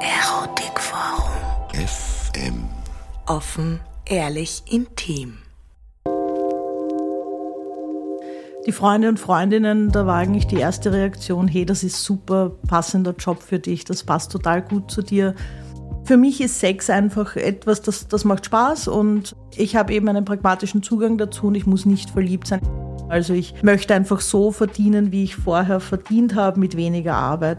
Erotikforum. FM. Offen, ehrlich, intim. Die Freunde und Freundinnen, da war eigentlich die erste Reaktion, hey, das ist super, passender Job für dich, das passt total gut zu dir. Für mich ist Sex einfach etwas, das, das macht Spaß und ich habe eben einen pragmatischen Zugang dazu und ich muss nicht verliebt sein. Also ich möchte einfach so verdienen, wie ich vorher verdient habe, mit weniger Arbeit.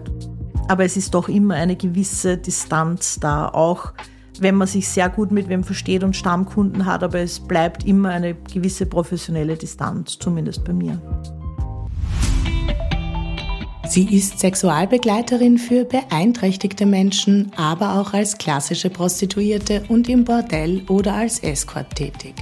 Aber es ist doch immer eine gewisse Distanz da, auch wenn man sich sehr gut mit wem versteht und Stammkunden hat, aber es bleibt immer eine gewisse professionelle Distanz, zumindest bei mir. Sie ist Sexualbegleiterin für beeinträchtigte Menschen, aber auch als klassische Prostituierte und im Bordell oder als Escort tätig.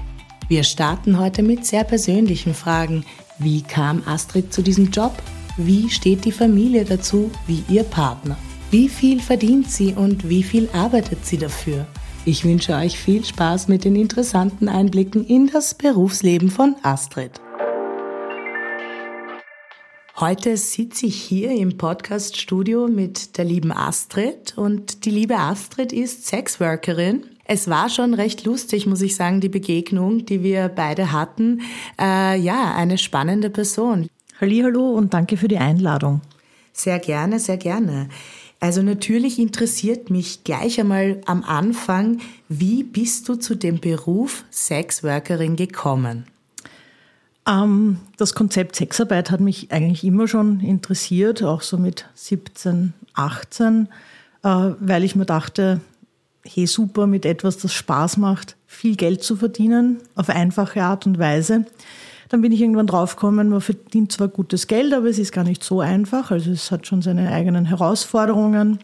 Wir starten heute mit sehr persönlichen Fragen. Wie kam Astrid zu diesem Job? Wie steht die Familie dazu, wie ihr Partner? Wie viel verdient sie und wie viel arbeitet sie dafür? Ich wünsche euch viel Spaß mit den interessanten Einblicken in das Berufsleben von Astrid. Heute sitze ich hier im Podcast-Studio mit der lieben Astrid und die liebe Astrid ist Sexworkerin. Es war schon recht lustig, muss ich sagen, die Begegnung, die wir beide hatten. Äh, ja, eine spannende Person. Hallo und danke für die Einladung. Sehr gerne, sehr gerne. Also natürlich interessiert mich gleich einmal am Anfang, wie bist du zu dem Beruf Sexworkerin gekommen? Ähm, das Konzept Sexarbeit hat mich eigentlich immer schon interessiert, auch so mit 17, 18, äh, weil ich mir dachte, hey super, mit etwas, das Spaß macht, viel Geld zu verdienen, auf einfache Art und Weise. Dann bin ich irgendwann draufgekommen, man verdient zwar gutes Geld, aber es ist gar nicht so einfach. Also es hat schon seine eigenen Herausforderungen.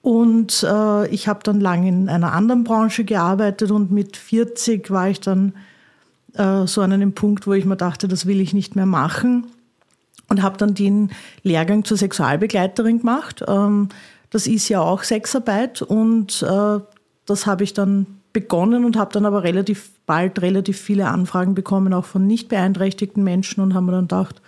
Und äh, ich habe dann lange in einer anderen Branche gearbeitet und mit 40 war ich dann äh, so an einem Punkt, wo ich mir dachte, das will ich nicht mehr machen. Und habe dann den Lehrgang zur Sexualbegleiterin gemacht. Ähm, das ist ja auch Sexarbeit und äh, das habe ich dann begonnen und habe dann aber relativ bald relativ viele Anfragen bekommen, auch von nicht beeinträchtigten Menschen und haben mir dann gedacht,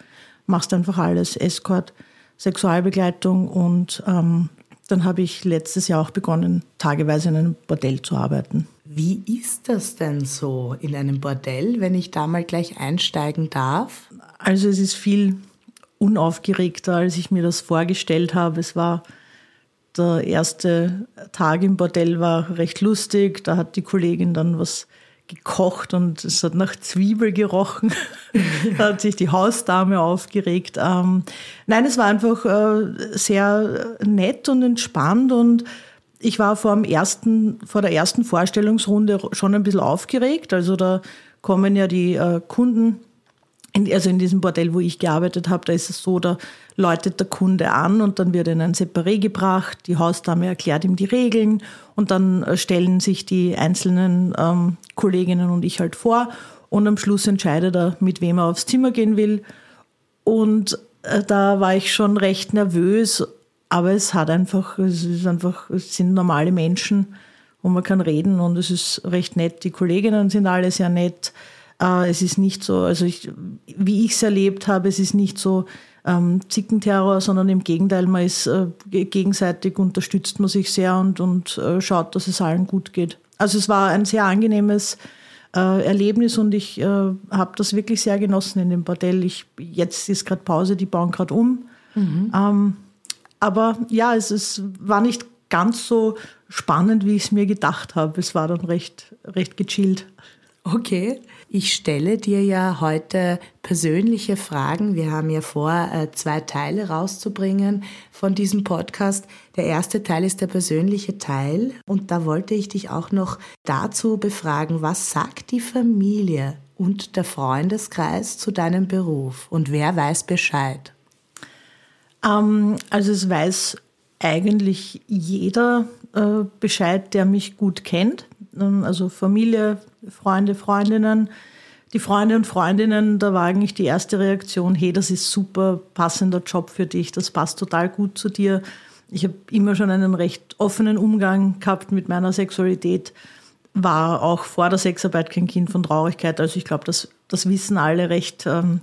machst einfach alles, Escort, Sexualbegleitung und ähm, dann habe ich letztes Jahr auch begonnen, tageweise in einem Bordell zu arbeiten. Wie ist das denn so in einem Bordell, wenn ich da mal gleich einsteigen darf? Also es ist viel unaufgeregter, als ich mir das vorgestellt habe. Es war der erste Tag im Bordell war recht lustig. Da hat die Kollegin dann was gekocht und es hat nach Zwiebel gerochen. da hat sich die Hausdame aufgeregt. Ähm, nein, es war einfach äh, sehr nett und entspannt und ich war vor, dem ersten, vor der ersten Vorstellungsrunde schon ein bisschen aufgeregt. Also da kommen ja die äh, Kunden in, also in diesem Bordell, wo ich gearbeitet habe, da ist es so, da läutet der Kunde an und dann wird in ein Separé gebracht, die Hausdame erklärt ihm die Regeln und dann äh, stellen sich die einzelnen ähm, Kolleginnen und ich halt vor und am Schluss entscheidet er, mit wem er aufs Zimmer gehen will. Und äh, da war ich schon recht nervös, aber es hat einfach, es ist einfach, es sind normale Menschen und man kann reden und es ist recht nett. Die Kolleginnen sind alle sehr nett. Äh, es ist nicht so, also ich, wie ich es erlebt habe, es ist nicht so ähm, Zickenterror, sondern im Gegenteil, man ist äh, gegenseitig, unterstützt man sich sehr und, und äh, schaut, dass es allen gut geht. Also es war ein sehr angenehmes äh, Erlebnis und ich äh, habe das wirklich sehr genossen in dem Bordell. Ich, jetzt ist gerade Pause, die bauen gerade um. Mhm. Ähm, aber ja, es, es war nicht ganz so spannend, wie ich es mir gedacht habe. Es war dann recht, recht gechillt. Okay. Ich stelle dir ja heute persönliche Fragen. Wir haben ja vor, äh, zwei Teile rauszubringen von diesem Podcast. Der erste Teil ist der persönliche Teil. Und da wollte ich dich auch noch dazu befragen, was sagt die Familie und der Freundeskreis zu deinem Beruf? Und wer weiß Bescheid? Ähm, also es weiß eigentlich jeder äh, Bescheid, der mich gut kennt. Also Familie, Freunde, Freundinnen. Die Freunde und Freundinnen, da war eigentlich die erste Reaktion, hey, das ist super, passender Job für dich, das passt total gut zu dir. Ich habe immer schon einen recht offenen Umgang gehabt mit meiner Sexualität, war auch vor der Sexarbeit kein Kind von Traurigkeit. Also ich glaube, das, das wissen alle recht ähm,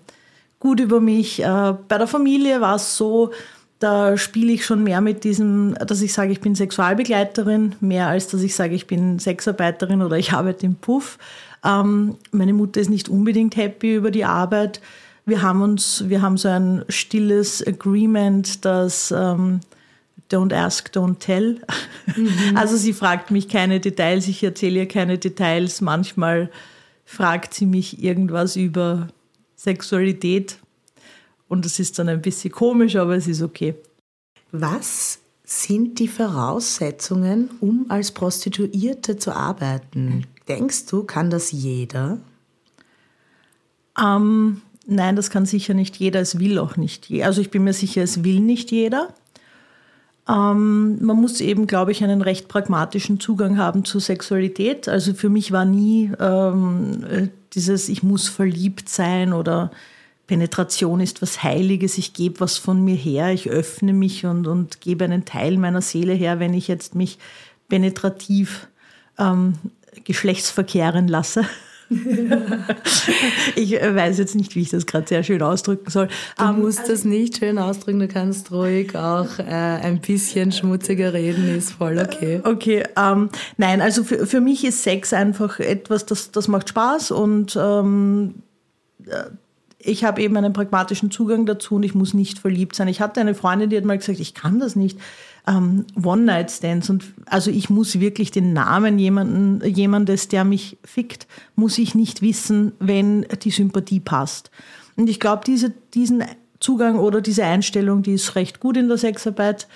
gut über mich. Äh, bei der Familie war es so, da spiele ich schon mehr mit diesem, dass ich sage, ich bin Sexualbegleiterin, mehr als dass ich sage, ich bin Sexarbeiterin oder ich arbeite im Puff. Ähm, meine Mutter ist nicht unbedingt happy über die Arbeit. Wir haben uns, wir haben so ein stilles Agreement, dass ähm, don't ask, don't tell. Mhm. Also sie fragt mich keine Details, ich erzähle ihr keine Details. Manchmal fragt sie mich irgendwas über Sexualität und das ist dann ein bisschen komisch, aber es ist okay. Was sind die Voraussetzungen, um als Prostituierte zu arbeiten? Denkst du, kann das jeder? Ähm, nein, das kann sicher nicht jeder. Es will auch nicht jeder. Also ich bin mir sicher, es will nicht jeder. Ähm, man muss eben, glaube ich, einen recht pragmatischen Zugang haben zur Sexualität. Also für mich war nie ähm, äh, dieses, ich muss verliebt sein oder Penetration ist was Heiliges, ich gebe was von mir her, ich öffne mich und, und gebe einen Teil meiner Seele her, wenn ich jetzt mich penetrativ ähm, geschlechtsverkehren lasse. ich weiß jetzt nicht, wie ich das gerade sehr schön ausdrücken soll. Du um, ähm, musst also, das nicht schön ausdrücken, du kannst ruhig auch äh, ein bisschen schmutziger reden, ist voll okay. Okay, ähm, nein, also für, für mich ist Sex einfach etwas, das, das macht Spaß und ähm, äh, ich habe eben einen pragmatischen Zugang dazu und ich muss nicht verliebt sein. Ich hatte eine Freundin, die hat mal gesagt, ich kann das nicht. Ähm, One-Night-Stands und also ich muss wirklich den Namen jemanden, jemandes, der mich fickt, muss ich nicht wissen, wenn die Sympathie passt. Und ich glaube, diese, diesen Zugang oder diese Einstellung, die ist recht gut in der Sexarbeit.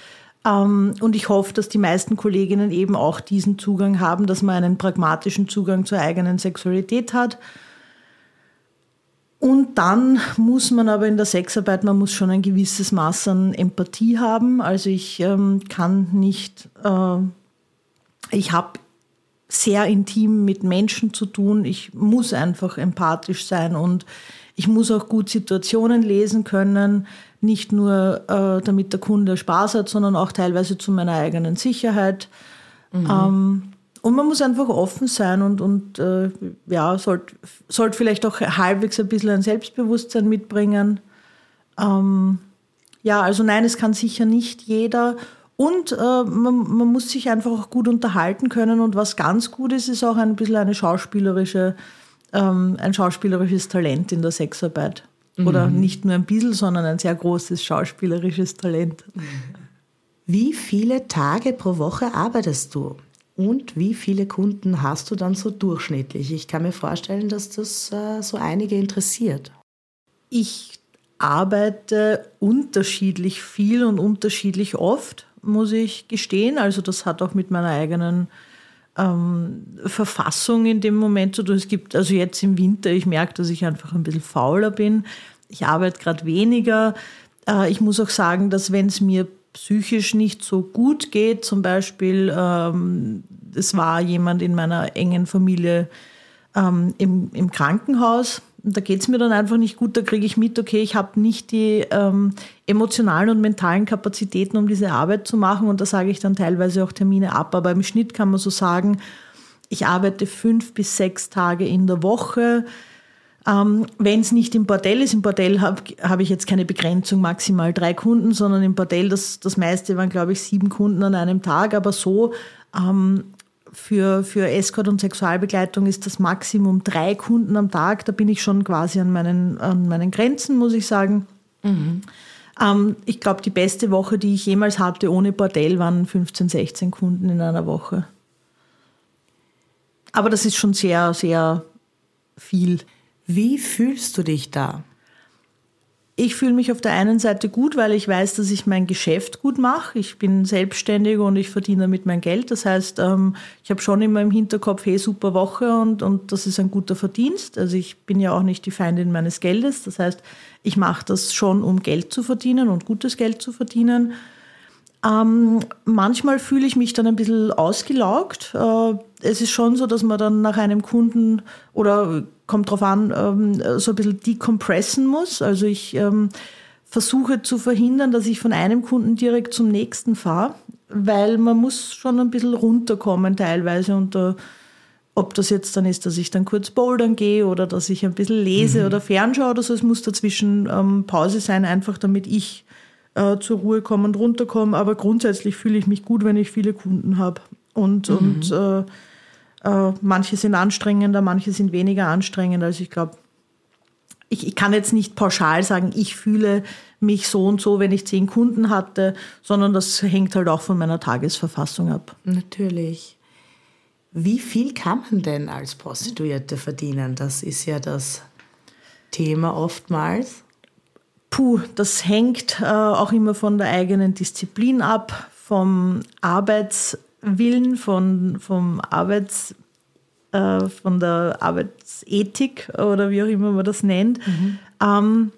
Ähm, und ich hoffe, dass die meisten Kolleginnen eben auch diesen Zugang haben, dass man einen pragmatischen Zugang zur eigenen Sexualität hat und dann muss man aber in der Sexarbeit, man muss schon ein gewisses Maß an Empathie haben. Also ich ähm, kann nicht, äh, ich habe sehr intim mit Menschen zu tun. Ich muss einfach empathisch sein und ich muss auch gut Situationen lesen können. Nicht nur, äh, damit der Kunde Spaß hat, sondern auch teilweise zu meiner eigenen Sicherheit. Mhm. Ähm, und man muss einfach offen sein und, und äh, ja, sollte sollt vielleicht auch halbwegs ein bisschen ein Selbstbewusstsein mitbringen. Ähm, ja, also nein, es kann sicher nicht jeder. Und äh, man, man, muss sich einfach auch gut unterhalten können. Und was ganz gut ist, ist auch ein bisschen eine schauspielerische, ähm, ein schauspielerisches Talent in der Sexarbeit. Mhm. Oder nicht nur ein bisschen, sondern ein sehr großes schauspielerisches Talent. Wie viele Tage pro Woche arbeitest du? Und wie viele Kunden hast du dann so durchschnittlich? Ich kann mir vorstellen, dass das äh, so einige interessiert. Ich arbeite unterschiedlich viel und unterschiedlich oft, muss ich gestehen. Also das hat auch mit meiner eigenen ähm, Verfassung in dem Moment zu tun. Es gibt also jetzt im Winter, ich merke, dass ich einfach ein bisschen fauler bin. Ich arbeite gerade weniger. Äh, ich muss auch sagen, dass wenn es mir psychisch nicht so gut geht. Zum Beispiel, ähm, es war jemand in meiner engen Familie ähm, im, im Krankenhaus. Da geht es mir dann einfach nicht gut. Da kriege ich mit, okay, ich habe nicht die ähm, emotionalen und mentalen Kapazitäten, um diese Arbeit zu machen. Und da sage ich dann teilweise auch Termine ab. Aber im Schnitt kann man so sagen, ich arbeite fünf bis sechs Tage in der Woche. Ähm, Wenn es nicht im Bordell ist, im Bordell habe hab ich jetzt keine Begrenzung, maximal drei Kunden, sondern im Bordell, das, das meiste waren, glaube ich, sieben Kunden an einem Tag. Aber so ähm, für, für Escort und Sexualbegleitung ist das Maximum drei Kunden am Tag. Da bin ich schon quasi an meinen, an meinen Grenzen, muss ich sagen. Mhm. Ähm, ich glaube, die beste Woche, die ich jemals hatte ohne Bordell, waren 15, 16 Kunden in einer Woche. Aber das ist schon sehr, sehr viel. Wie fühlst du dich da? Ich fühle mich auf der einen Seite gut, weil ich weiß, dass ich mein Geschäft gut mache. Ich bin selbstständig und ich verdiene damit mein Geld. Das heißt, ähm, ich habe schon immer im Hinterkopf, hey, super Woche und, und das ist ein guter Verdienst. Also ich bin ja auch nicht die Feindin meines Geldes. Das heißt, ich mache das schon, um Geld zu verdienen und gutes Geld zu verdienen. Ähm, manchmal fühle ich mich dann ein bisschen ausgelaugt. Äh, es ist schon so, dass man dann nach einem Kunden oder kommt drauf an, ähm, so ein bisschen decompressen muss. Also ich ähm, versuche zu verhindern, dass ich von einem Kunden direkt zum nächsten fahre, weil man muss schon ein bisschen runterkommen teilweise und äh, ob das jetzt dann ist, dass ich dann kurz bouldern gehe oder dass ich ein bisschen lese mhm. oder fernschaue oder so, es muss dazwischen ähm, Pause sein, einfach damit ich äh, zur Ruhe kommen und runterkommen. Aber grundsätzlich fühle ich mich gut, wenn ich viele Kunden habe. Und, mhm. und äh, äh, manche sind anstrengender, manche sind weniger anstrengend. Also ich glaube, ich, ich kann jetzt nicht pauschal sagen, ich fühle mich so und so, wenn ich zehn Kunden hatte, sondern das hängt halt auch von meiner Tagesverfassung ab. Natürlich. Wie viel kann man denn als Prostituierte verdienen? Das ist ja das Thema oftmals. Puh, das hängt äh, auch immer von der eigenen Disziplin ab, vom Arbeitswillen, von, vom Arbeits, äh, von der Arbeitsethik oder wie auch immer man das nennt. Mhm. Ähm,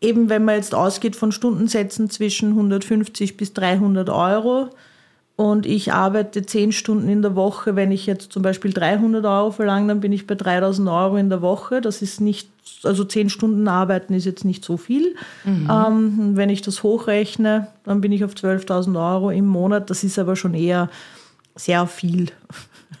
eben wenn man jetzt ausgeht von Stundensätzen zwischen 150 bis 300 Euro und ich arbeite 10 Stunden in der Woche, wenn ich jetzt zum Beispiel 300 Euro verlange, dann bin ich bei 3000 Euro in der Woche. Das ist nicht, also 10 Stunden arbeiten ist jetzt nicht so viel. Mhm. Ähm, wenn ich das hochrechne, dann bin ich auf 12.000 Euro im Monat. Das ist aber schon eher sehr viel.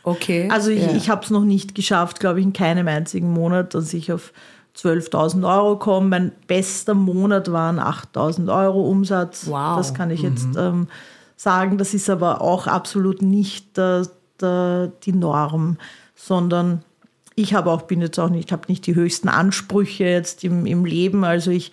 Okay. Also ich, ja. ich habe es noch nicht geschafft, glaube ich, in keinem einzigen Monat, dass ich auf 12.000 Euro komme. Mein bester Monat waren 8.000 Euro Umsatz. Wow. Das kann ich jetzt mhm. ähm, sagen. Das ist aber auch absolut nicht der, die Norm, sondern ich habe auch, bin jetzt auch nicht, habe nicht die höchsten Ansprüche jetzt im, im Leben. Also ich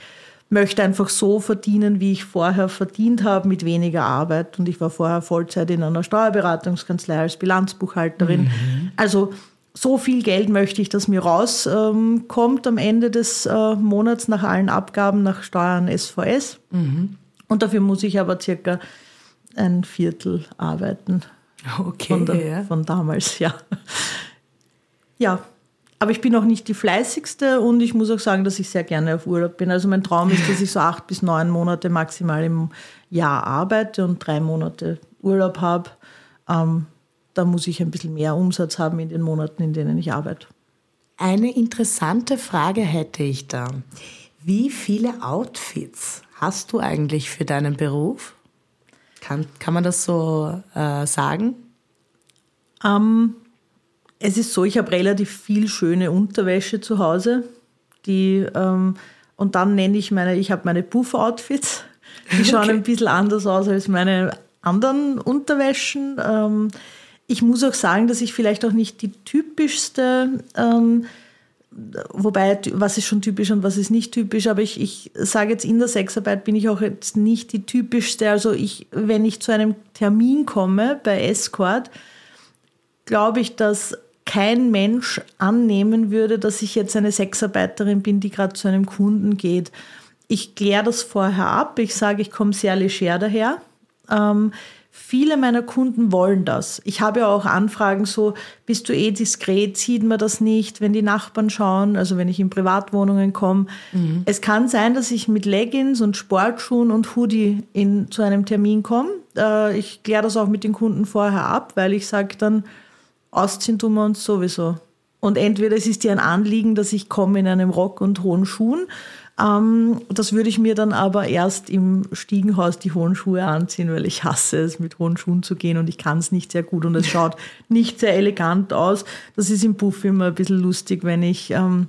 möchte einfach so verdienen, wie ich vorher verdient habe, mit weniger Arbeit. Und ich war vorher Vollzeit in einer Steuerberatungskanzlei als Bilanzbuchhalterin. Mhm. Also so viel Geld möchte ich, dass mir rauskommt ähm, am Ende des äh, Monats nach allen Abgaben, nach Steuern, SVS. Mhm. Und dafür muss ich aber circa ein Viertel arbeiten. Okay. Von, der, ja. von damals, ja. Ja, aber ich bin auch nicht die fleißigste und ich muss auch sagen, dass ich sehr gerne auf Urlaub bin. Also mein Traum ist, dass ich so acht bis neun Monate maximal im Jahr arbeite und drei Monate Urlaub habe. Ähm, da muss ich ein bisschen mehr Umsatz haben in den Monaten, in denen ich arbeite. Eine interessante Frage hätte ich da. Wie viele Outfits hast du eigentlich für deinen Beruf? Kann, kann man das so äh, sagen? Ähm, es ist so, ich habe relativ viel schöne Unterwäsche zu Hause. Die, ähm, und dann nenne ich meine, ich habe meine Puff-Outfits. Die schauen okay. ein bisschen anders aus als meine anderen Unterwäschen. Ähm, ich muss auch sagen, dass ich vielleicht auch nicht die typischste, ähm, wobei, was ist schon typisch und was ist nicht typisch, aber ich, ich sage jetzt, in der Sexarbeit bin ich auch jetzt nicht die typischste. Also ich, wenn ich zu einem Termin komme bei Escort, glaube ich, dass kein Mensch annehmen würde, dass ich jetzt eine Sexarbeiterin bin, die gerade zu einem Kunden geht. Ich kläre das vorher ab. Ich sage, ich komme sehr leger daher. Ähm, viele meiner Kunden wollen das. Ich habe ja auch Anfragen so, bist du eh diskret, sieht man das nicht, wenn die Nachbarn schauen, also wenn ich in Privatwohnungen komme. Mhm. Es kann sein, dass ich mit Leggings und Sportschuhen und Hoodie in, zu einem Termin komme. Äh, ich kläre das auch mit den Kunden vorher ab, weil ich sage dann, ausziehen tun wir uns sowieso. Und entweder es ist dir ein Anliegen, dass ich komme in einem Rock und hohen Schuhen. Ähm, das würde ich mir dann aber erst im Stiegenhaus die hohen Schuhe anziehen, weil ich hasse es, mit hohen Schuhen zu gehen und ich kann es nicht sehr gut und es schaut nicht sehr elegant aus. Das ist im Puff immer ein bisschen lustig, wenn ich, ähm,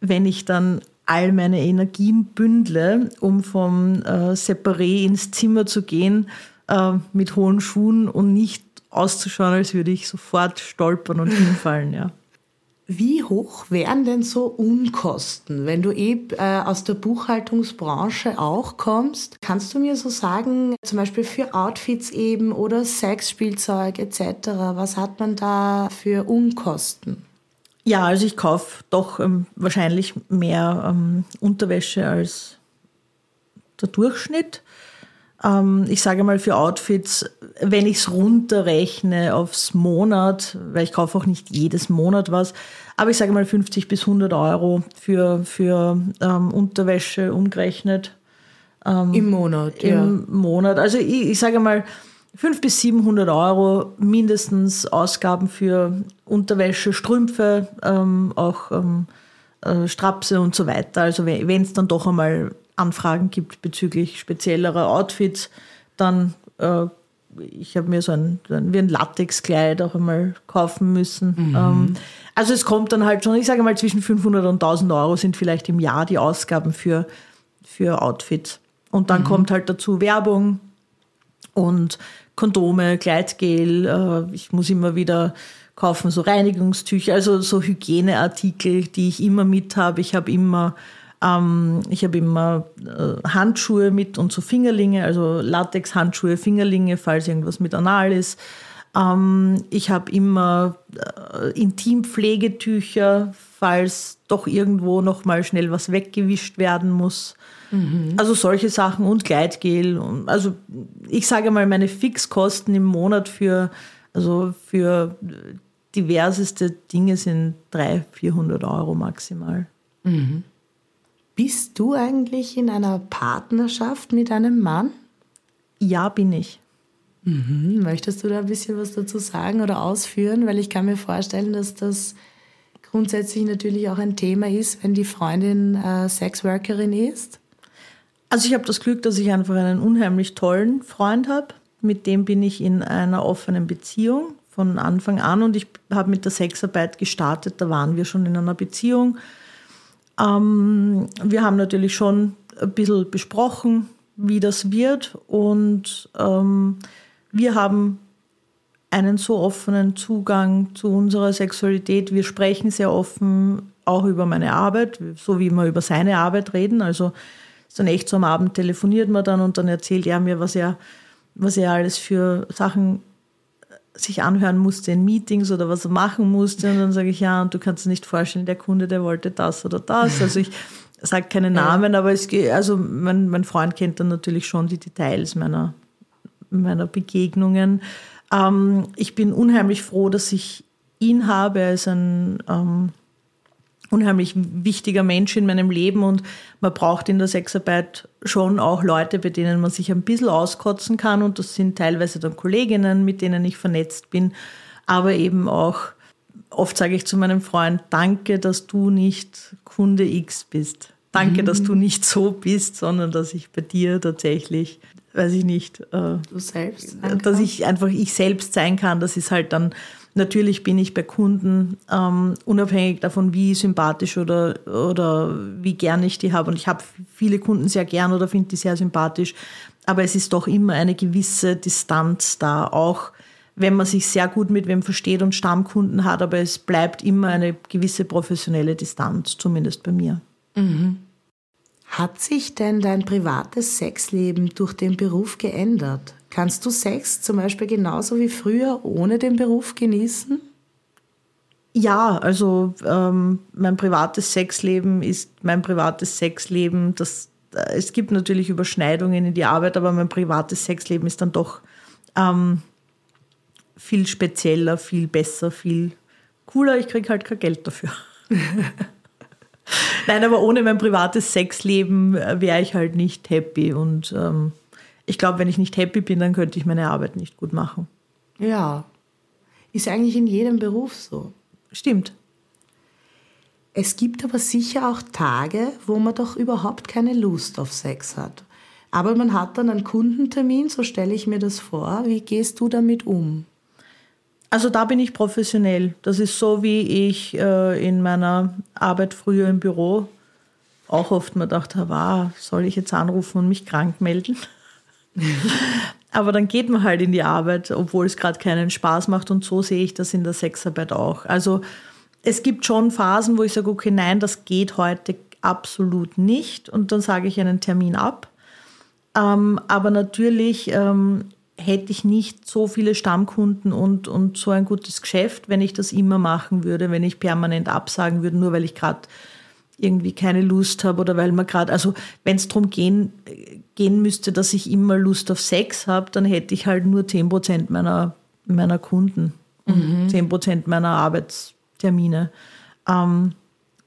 wenn ich dann all meine Energien bündle, um vom äh, Separé ins Zimmer zu gehen äh, mit hohen Schuhen und nicht auszuschauen, als würde ich sofort stolpern und hinfallen, ja. Wie hoch wären denn so Unkosten, wenn du eh äh, aus der Buchhaltungsbranche auch kommst? Kannst du mir so sagen, zum Beispiel für Outfits eben oder Sexspielzeug etc., was hat man da für Unkosten? Ja, also ich kaufe doch ähm, wahrscheinlich mehr ähm, Unterwäsche als der Durchschnitt ähm, ich sage mal für Outfits, wenn ich es runterrechne aufs Monat, weil ich kaufe auch nicht jedes Monat was, aber ich sage mal 50 bis 100 Euro für, für ähm, Unterwäsche umgerechnet. Ähm, Im Monat, Im ja. Monat. Also ich, ich sage mal 500 bis 700 Euro mindestens Ausgaben für Unterwäsche, Strümpfe, ähm, auch ähm, äh, Strapse und so weiter. Also wenn es dann doch einmal Anfragen gibt bezüglich speziellerer Outfits, dann äh, ich habe mir so ein, wie ein Latexkleid auch einmal kaufen müssen. Mhm. Ähm, also es kommt dann halt schon, ich sage mal zwischen 500 und 1000 Euro sind vielleicht im Jahr die Ausgaben für, für Outfits. Und dann mhm. kommt halt dazu Werbung und Kondome, Gleitgel. Äh, ich muss immer wieder kaufen, so Reinigungstücher, also so Hygieneartikel, die ich immer mit habe. Ich habe immer, ähm, ich habe immer äh, Handschuhe mit und so Fingerlinge, also Latex-Handschuhe, Fingerlinge, falls irgendwas mit Anal ist. Ähm, ich habe immer äh, Intimpflegetücher, falls doch irgendwo noch mal schnell was weggewischt werden muss. Mhm. Also solche Sachen und Gleitgel. Also ich sage mal, meine Fixkosten im Monat für, also für diverseste Dinge sind 300, 400 Euro maximal. Mhm. Bist du eigentlich in einer Partnerschaft mit einem Mann? Ja, bin ich. Mhm. Möchtest du da ein bisschen was dazu sagen oder ausführen? Weil ich kann mir vorstellen, dass das grundsätzlich natürlich auch ein Thema ist, wenn die Freundin äh, Sexworkerin ist. Also ich habe das Glück, dass ich einfach einen unheimlich tollen Freund habe. Mit dem bin ich in einer offenen Beziehung von Anfang an und ich habe mit der Sexarbeit gestartet, da waren wir schon in einer Beziehung. Ähm, wir haben natürlich schon ein bisschen besprochen, wie das wird und ähm, wir haben einen so offenen Zugang zu unserer Sexualität. Wir sprechen sehr offen auch über meine Arbeit, so wie wir über seine Arbeit reden. Also ist dann echt so am Abend telefoniert man dann und dann erzählt er mir, was er, was er alles für Sachen sich anhören musste in Meetings oder was er machen musste. Und dann sage ich, ja, und du kannst dir nicht vorstellen, der Kunde, der wollte das oder das. Also ich sage keine Namen, ja. aber es geht, also mein, mein Freund kennt dann natürlich schon die Details meiner, meiner Begegnungen. Ähm, ich bin unheimlich froh, dass ich ihn habe. Er ist ein ähm, unheimlich wichtiger Mensch in meinem Leben und man braucht in der Sexarbeit schon auch Leute, bei denen man sich ein bisschen auskotzen kann und das sind teilweise dann Kolleginnen, mit denen ich vernetzt bin, aber eben auch oft sage ich zu meinem Freund, danke, dass du nicht Kunde X bist. Danke, mhm. dass du nicht so bist, sondern dass ich bei dir tatsächlich, weiß ich nicht, äh, dass ich einfach ich selbst sein kann. Das ist halt dann Natürlich bin ich bei Kunden ähm, unabhängig davon, wie sympathisch oder, oder wie gern ich die habe. Und ich habe viele Kunden sehr gern oder finde die sehr sympathisch. Aber es ist doch immer eine gewisse Distanz da, auch wenn man sich sehr gut mit wem versteht und Stammkunden hat. Aber es bleibt immer eine gewisse professionelle Distanz, zumindest bei mir. Mhm. Hat sich denn dein privates Sexleben durch den Beruf geändert? Kannst du Sex zum Beispiel genauso wie früher ohne den Beruf genießen? Ja, also ähm, mein privates Sexleben ist mein privates Sexleben. Das, äh, es gibt natürlich Überschneidungen in die Arbeit, aber mein privates Sexleben ist dann doch ähm, viel spezieller, viel besser, viel cooler. Ich kriege halt kein Geld dafür. Nein, aber ohne mein privates Sexleben äh, wäre ich halt nicht happy und ähm, ich glaube, wenn ich nicht happy bin, dann könnte ich meine Arbeit nicht gut machen. Ja, ist eigentlich in jedem Beruf so. Stimmt. Es gibt aber sicher auch Tage, wo man doch überhaupt keine Lust auf Sex hat. Aber man hat dann einen Kundentermin, so stelle ich mir das vor. Wie gehst du damit um? Also da bin ich professionell. Das ist so, wie ich äh, in meiner Arbeit früher im Büro auch oft mir gedacht habe, ah, soll ich jetzt anrufen und mich krank melden? Aber dann geht man halt in die Arbeit, obwohl es gerade keinen Spaß macht. Und so sehe ich das in der Sexarbeit auch. Also es gibt schon Phasen, wo ich sage, okay, nein, das geht heute absolut nicht. Und dann sage ich einen Termin ab. Ähm, aber natürlich ähm, hätte ich nicht so viele Stammkunden und, und so ein gutes Geschäft, wenn ich das immer machen würde, wenn ich permanent absagen würde, nur weil ich gerade irgendwie keine Lust habe oder weil man gerade, also wenn es darum gehen, gehen müsste, dass ich immer Lust auf Sex habe, dann hätte ich halt nur 10% meiner, meiner Kunden und mhm. 10% meiner Arbeitstermine. Ähm,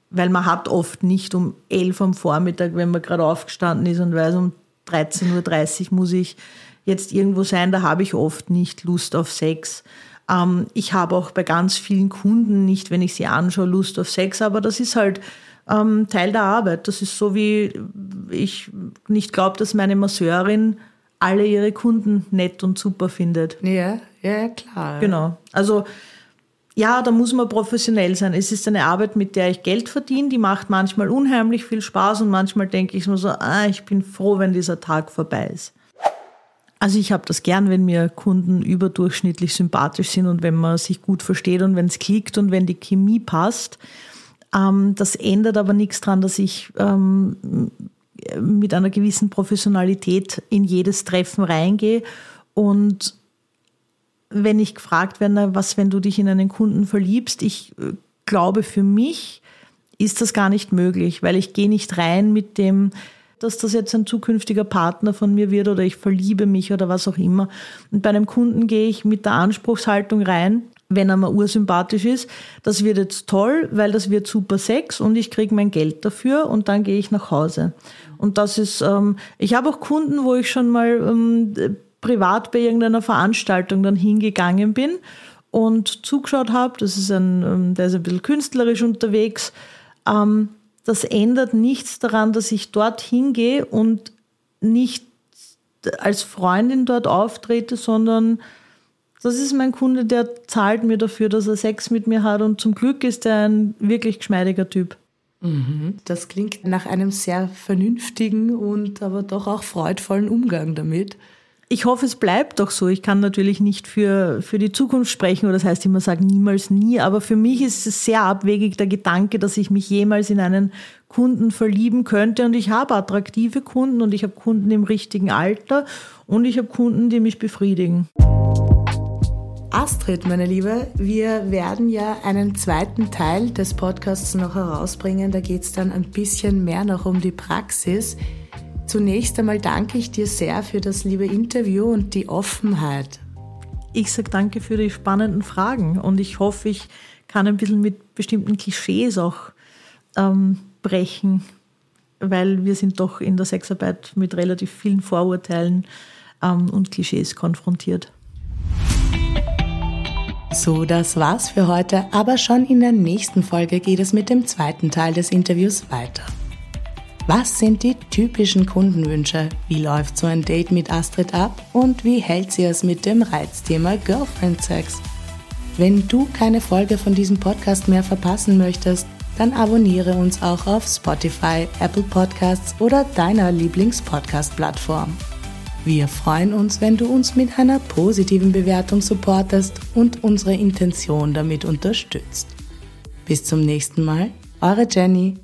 weil man hat oft nicht um 11 am Vormittag, wenn man gerade aufgestanden ist und weiß, um 13.30 Uhr muss ich jetzt irgendwo sein, da habe ich oft nicht Lust auf Sex. Ähm, ich habe auch bei ganz vielen Kunden nicht, wenn ich sie anschaue, Lust auf Sex, aber das ist halt ähm, Teil der Arbeit. Das ist so, wie ich nicht glaube, dass meine Masseurin alle ihre Kunden nett und super findet. Ja, ja, klar. Genau. Also ja, da muss man professionell sein. Es ist eine Arbeit, mit der ich Geld verdiene. Die macht manchmal unheimlich viel Spaß und manchmal denke ich mir so, ah, ich bin froh, wenn dieser Tag vorbei ist. Also ich habe das gern, wenn mir Kunden überdurchschnittlich sympathisch sind und wenn man sich gut versteht und wenn es klickt und wenn die Chemie passt. Ähm, das ändert aber nichts daran, dass ich ähm, mit einer gewissen Professionalität in jedes Treffen reingehe und wenn ich gefragt werde, was, wenn du dich in einen Kunden verliebst, ich äh, glaube, für mich ist das gar nicht möglich, weil ich gehe nicht rein mit dem, dass das jetzt ein zukünftiger Partner von mir wird oder ich verliebe mich oder was auch immer. Und bei einem Kunden gehe ich mit der Anspruchshaltung rein, wenn er mir ursympathisch ist, das wird jetzt toll, weil das wird super Sex und ich kriege mein Geld dafür und dann gehe ich nach Hause. Und das ist, ähm, ich habe auch Kunden, wo ich schon mal ähm, privat bei irgendeiner Veranstaltung dann hingegangen bin und zugeschaut habe. Das ist ein, ähm, der ist ein bisschen künstlerisch unterwegs. Ähm, das ändert nichts daran, dass ich dort hingehe und nicht als Freundin dort auftrete, sondern das ist mein Kunde, der zahlt mir dafür, dass er Sex mit mir hat und zum Glück ist er ein wirklich geschmeidiger Typ. Mhm. Das klingt nach einem sehr vernünftigen und aber doch auch freudvollen Umgang damit ich hoffe, es bleibt doch so. Ich kann natürlich nicht für, für die Zukunft sprechen oder das heißt immer sagen niemals nie, aber für mich ist es sehr abwegig der Gedanke, dass ich mich jemals in einen Kunden verlieben könnte und ich habe attraktive Kunden und ich habe Kunden im richtigen Alter und ich habe Kunden, die mich befriedigen. Astrid, meine Liebe, wir werden ja einen zweiten Teil des Podcasts noch herausbringen. Da geht es dann ein bisschen mehr noch um die Praxis. Zunächst einmal danke ich dir sehr für das liebe Interview und die Offenheit. Ich sage danke für die spannenden Fragen und ich hoffe, ich kann ein bisschen mit bestimmten Klischees auch ähm, brechen, weil wir sind doch in der Sexarbeit mit relativ vielen Vorurteilen ähm, und Klischees konfrontiert. So, das war's für heute, aber schon in der nächsten Folge geht es mit dem zweiten Teil des Interviews weiter. Was sind die typischen Kundenwünsche? Wie läuft so ein Date mit Astrid ab? Und wie hält sie es mit dem Reizthema Girlfriend Sex? Wenn du keine Folge von diesem Podcast mehr verpassen möchtest, dann abonniere uns auch auf Spotify, Apple Podcasts oder deiner Lieblings-Podcast-Plattform. Wir freuen uns, wenn du uns mit einer positiven Bewertung supportest und unsere Intention damit unterstützt. Bis zum nächsten Mal, eure Jenny.